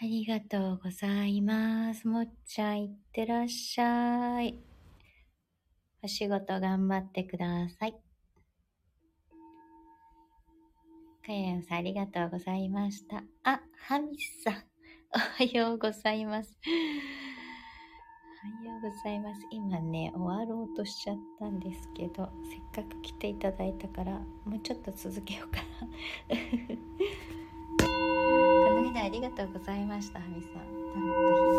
ありがとうございます。もっちゃん、いってらっしゃい。お仕事頑張ってください。かやんさん、ありがとうございました。あ、ハミさん、おはようございます。おはようございます。今ね、終わろうとしちゃったんですけど、せっかく来ていただいたから、もうちょっと続けようかな。間ありがとうございました、ハミさん。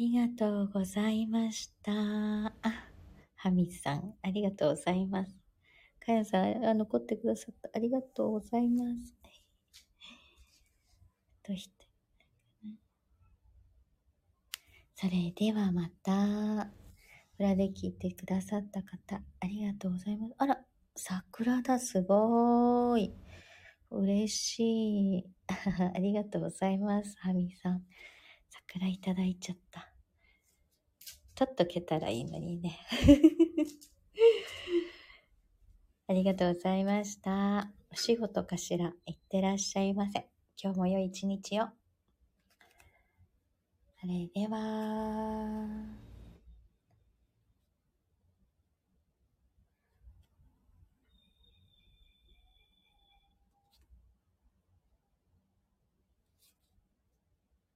ありがとうございました。あ、ハミさん、ありがとうございます。かやさん、あ残ってくださった。ありがとうございます。どうして？それではまた、裏で聞いてくださった方、ありがとうございます。あら、桜だ、すごーい。嬉しい。ありがとうございます、ハミさん。桜いただいちゃった。ちょっとけたらいいのにね。ありがとうございました。お仕事かしらいってらっしゃいませ。今日も良い一日を。それでは。